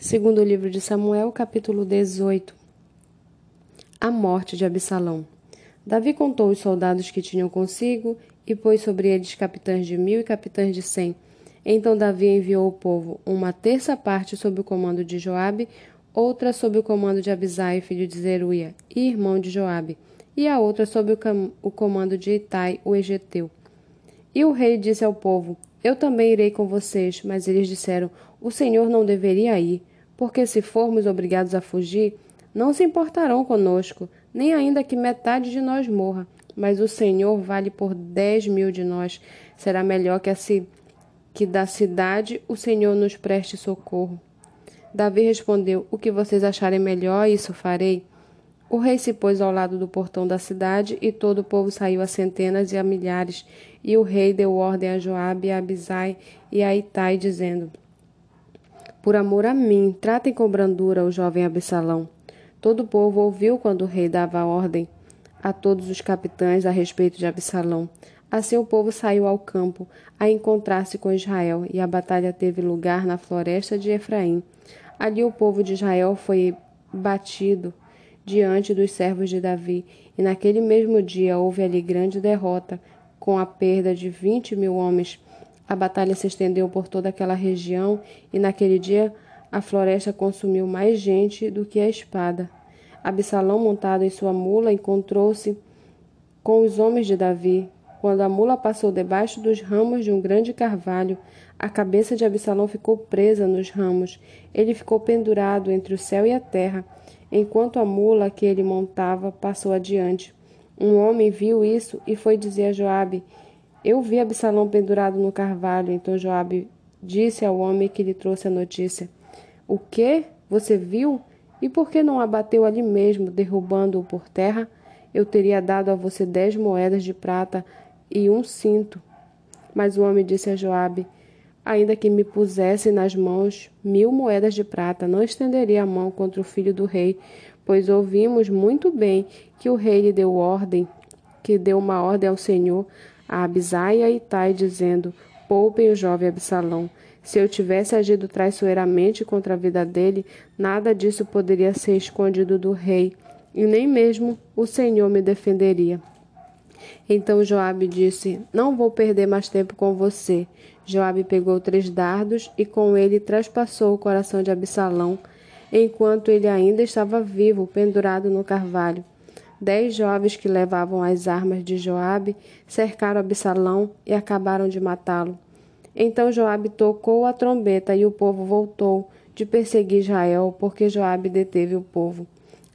Segundo o livro de Samuel, capítulo 18. A morte de Absalão. Davi contou os soldados que tinham consigo e pôs sobre eles capitães de mil e capitães de cem. Então Davi enviou o povo, uma terça parte sob o comando de Joabe, outra sob o comando de Abisai, filho de Zeruia, e irmão de Joabe, e a outra sob o, o comando de Itai, o egeteu. E o rei disse ao povo: Eu também irei com vocês. Mas eles disseram: O Senhor não deveria ir porque se formos obrigados a fugir, não se importarão conosco, nem ainda que metade de nós morra. Mas o Senhor vale por dez mil de nós. Será melhor que, assim, que da cidade o Senhor nos preste socorro. Davi respondeu: O que vocês acharem melhor, isso farei. O rei se pôs ao lado do portão da cidade, e todo o povo saiu a centenas e a milhares. E o rei deu ordem a Joabe, a Abisai e a Itai, dizendo: por amor a mim, tratem com brandura o jovem Absalão. Todo o povo ouviu quando o rei dava ordem a todos os capitães a respeito de Absalão. Assim o povo saiu ao campo a encontrar-se com Israel, e a batalha teve lugar na floresta de Efraim. Ali o povo de Israel foi batido diante dos servos de Davi, e naquele mesmo dia houve ali grande derrota, com a perda de vinte mil homens. A batalha se estendeu por toda aquela região e naquele dia a floresta consumiu mais gente do que a espada. Absalão, montado em sua mula, encontrou-se com os homens de Davi. Quando a mula passou debaixo dos ramos de um grande carvalho, a cabeça de Absalão ficou presa nos ramos. Ele ficou pendurado entre o céu e a terra, enquanto a mula que ele montava passou adiante. Um homem viu isso e foi dizer a Joabe: eu vi Absalão pendurado no carvalho, então Joabe disse ao homem que lhe trouxe a notícia: O que? Você viu? E por que não abateu ali mesmo, derrubando-o por terra? Eu teria dado a você dez moedas de prata e um cinto. Mas o homem disse a Joabe: Ainda que me pusesse nas mãos mil moedas de prata, não estenderia a mão contra o filho do rei, pois ouvimos muito bem que o rei lhe deu ordem, que deu uma ordem ao Senhor a Abisai e a Itai, dizendo: Poupem o jovem Absalão. Se eu tivesse agido traiçoeiramente contra a vida dele, nada disso poderia ser escondido do rei, e nem mesmo o Senhor me defenderia. Então Joabe disse: Não vou perder mais tempo com você. Joabe pegou três dardos e com ele traspassou o coração de Absalão, enquanto ele ainda estava vivo, pendurado no carvalho. Dez jovens que levavam as armas de Joabe cercaram Absalão e acabaram de matá-lo. Então Joabe tocou a trombeta e o povo voltou de perseguir Israel, porque Joabe deteve o povo.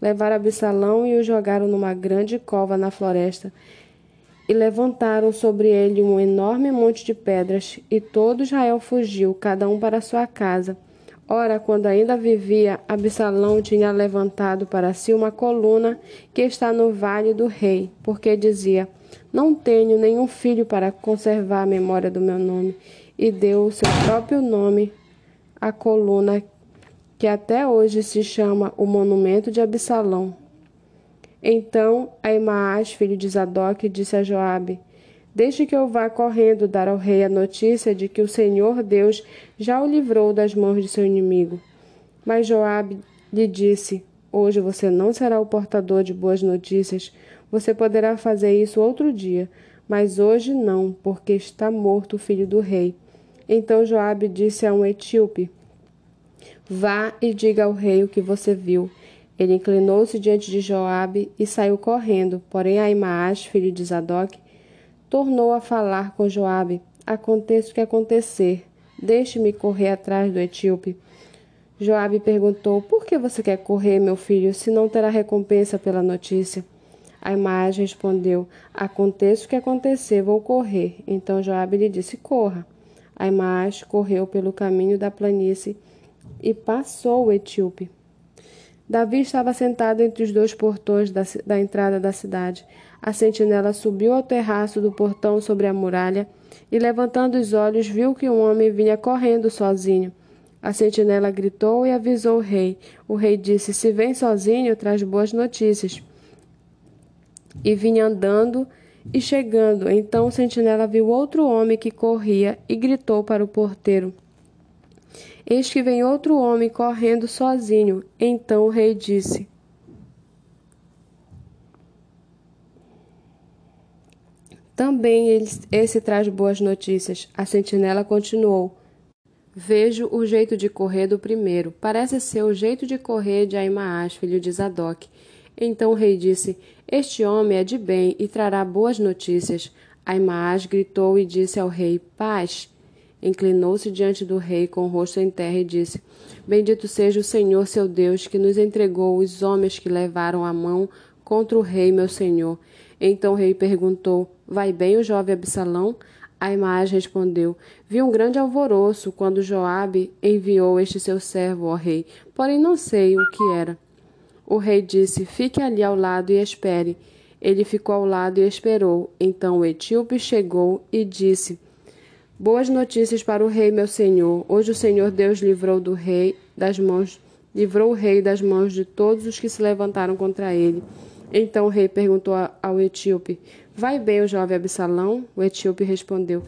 Levaram Absalão e o jogaram numa grande cova na floresta, e levantaram sobre ele um enorme monte de pedras, e todo Israel fugiu, cada um para sua casa. Ora, quando ainda vivia, Absalão tinha levantado para si uma coluna que está no vale do rei, porque dizia: Não tenho nenhum filho para conservar a memória do meu nome, e deu o seu próprio nome à coluna que até hoje se chama o Monumento de Absalão. Então Aimaas, filho de Zadok, disse a Joabe: Deixe que eu vá correndo dar ao rei a notícia de que o Senhor Deus já o livrou das mãos de seu inimigo. Mas Joabe lhe disse: Hoje você não será o portador de boas notícias. Você poderá fazer isso outro dia, mas hoje não, porque está morto o filho do rei. Então Joabe disse a um etíope: Vá e diga ao rei o que você viu. Ele inclinou-se diante de Joabe e saiu correndo, porém Aimaas, filho de Zadok, tornou a falar com Joabe. Aconteça o que acontecer, deixe-me correr atrás do etíope. Joabe perguntou: Por que você quer correr, meu filho, se não terá recompensa pela notícia? Aimaas respondeu: Aconteça o que acontecer, vou correr. Então Joabe lhe disse: Corra. Aimaas correu pelo caminho da planície e passou o etíope. Davi estava sentado entre os dois portões da, da entrada da cidade. A sentinela subiu ao terraço do portão sobre a muralha e, levantando os olhos, viu que um homem vinha correndo sozinho. A sentinela gritou e avisou o rei. O rei disse: Se vem sozinho, traz boas notícias. E vinha andando e chegando. Então o sentinela viu outro homem que corria e gritou para o porteiro: Eis que vem outro homem correndo sozinho. Então o rei disse: Também esse traz boas notícias. A sentinela continuou: Vejo o jeito de correr do primeiro. Parece ser o jeito de correr de Aimaas, filho de Zadok. Então o rei disse: Este homem é de bem e trará boas notícias. Aimaas gritou e disse ao rei: Paz. Inclinou-se diante do rei com o rosto em terra e disse: Bendito seja o Senhor seu Deus, que nos entregou os homens que levaram a mão contra o rei, meu senhor. Então o rei perguntou: Vai bem o jovem Absalão? Aimaas respondeu: Vi um grande alvoroço quando Joabe enviou este seu servo ao rei, porém não sei o que era. O rei disse: Fique ali ao lado e espere. Ele ficou ao lado e esperou. Então o etíope chegou e disse: Boas notícias para o rei, meu senhor. Hoje o Senhor Deus livrou do rei das mãos, livrou o rei das mãos de todos os que se levantaram contra ele. Então o rei perguntou ao etíope: Vai bem o jovem Absalão? O etíope respondeu: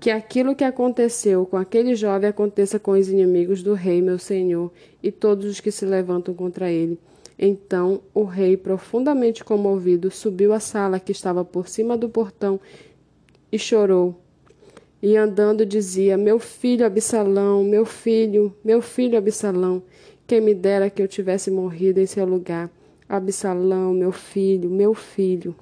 Que aquilo que aconteceu com aquele jovem aconteça com os inimigos do rei, meu senhor, e todos os que se levantam contra ele. Então o rei, profundamente comovido, subiu à sala que estava por cima do portão e chorou. E andando dizia: Meu filho Absalão, meu filho, meu filho Absalão, quem me dera que eu tivesse morrido em seu lugar. Absalão, meu filho, meu filho.